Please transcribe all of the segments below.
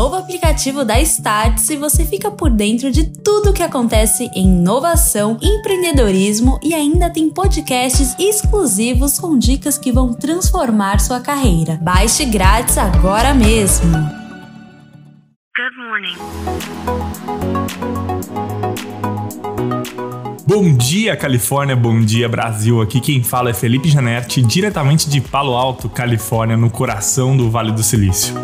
novo aplicativo da Startse você fica por dentro de tudo que acontece em inovação, empreendedorismo e ainda tem podcasts exclusivos com dicas que vão transformar sua carreira. Baixe grátis agora mesmo. Good morning. Bom dia, Califórnia, bom dia, Brasil. Aqui quem fala é Felipe Janetti, diretamente de Palo Alto, Califórnia, no coração do Vale do Silício.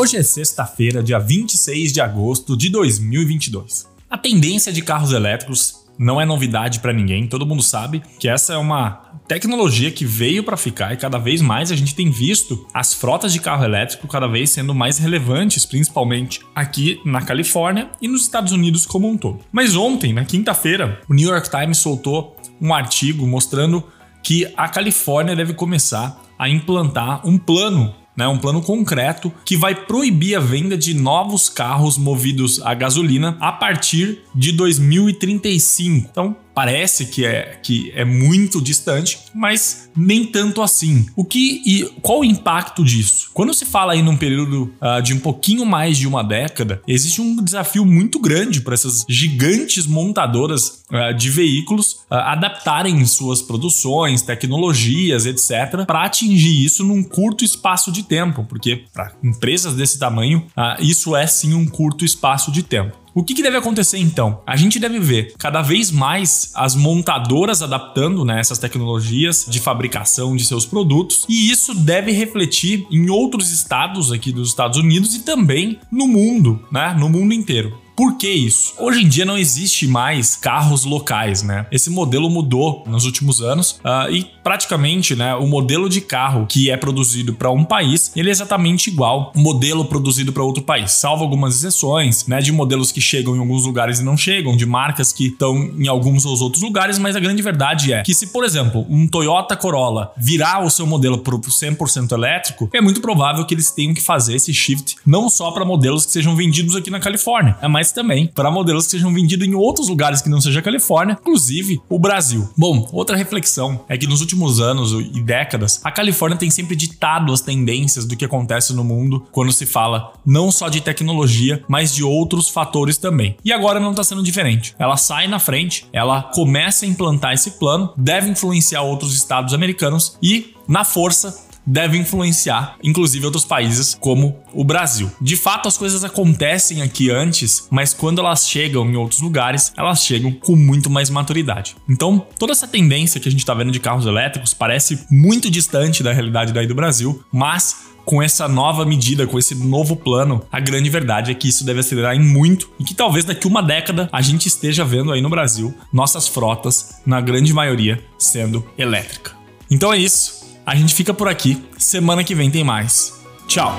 Hoje é sexta-feira, dia 26 de agosto de 2022. A tendência de carros elétricos não é novidade para ninguém, todo mundo sabe que essa é uma tecnologia que veio para ficar e cada vez mais a gente tem visto as frotas de carro elétrico cada vez sendo mais relevantes, principalmente aqui na Califórnia e nos Estados Unidos como um todo. Mas ontem, na quinta-feira, o New York Times soltou um artigo mostrando que a Califórnia deve começar a implantar um plano né, um plano concreto que vai proibir a venda de novos carros movidos a gasolina a partir de 2035. Então, parece que é, que é muito distante, mas nem tanto assim. O que e qual o impacto disso? Quando se fala aí num período uh, de um pouquinho mais de uma década, existe um desafio muito grande para essas gigantes montadoras uh, de veículos uh, adaptarem suas produções, tecnologias, etc, para atingir isso num curto espaço de tempo, porque para empresas desse tamanho, isso é sim um curto espaço de tempo. O que, que, deve acontecer então? A gente deve ver cada vez mais as montadoras adaptando né, essas tecnologias de fabricação de seus produtos, e isso deve refletir em outros estados aqui dos Estados Unidos e também no mundo, né, no mundo inteiro. Por que isso? Hoje em dia não existe mais carros locais, né? Esse modelo mudou nos últimos anos uh, e praticamente, né, o modelo de carro que é produzido para um país, ele é exatamente igual ao modelo produzido para outro país, salvo algumas exceções, né, de modelos que chegam em alguns lugares e não chegam, de marcas que estão em alguns ou outros lugares, mas a grande verdade é que se, por exemplo, um Toyota Corolla virar o seu modelo para 100% elétrico, é muito provável que eles tenham que fazer esse shift não só para modelos que sejam vendidos aqui na Califórnia, mas também para modelos que sejam vendidos em outros lugares que não seja a Califórnia, inclusive o Brasil. Bom, outra reflexão é que nos últimos anos e décadas, a Califórnia tem sempre ditado as tendências do que acontece no mundo quando se fala não só de tecnologia, mas de outros fatores também. E agora não está sendo diferente. Ela sai na frente, ela começa a implantar esse plano, deve influenciar outros estados americanos e, na força, deve influenciar, inclusive outros países como o Brasil. De fato, as coisas acontecem aqui antes, mas quando elas chegam em outros lugares, elas chegam com muito mais maturidade. Então, toda essa tendência que a gente está vendo de carros elétricos parece muito distante da realidade daí do Brasil, mas com essa nova medida, com esse novo plano, a grande verdade é que isso deve acelerar em muito e que talvez daqui uma década a gente esteja vendo aí no Brasil nossas frotas, na grande maioria, sendo elétrica. Então é isso. A gente fica por aqui. Semana que vem tem mais. Tchau!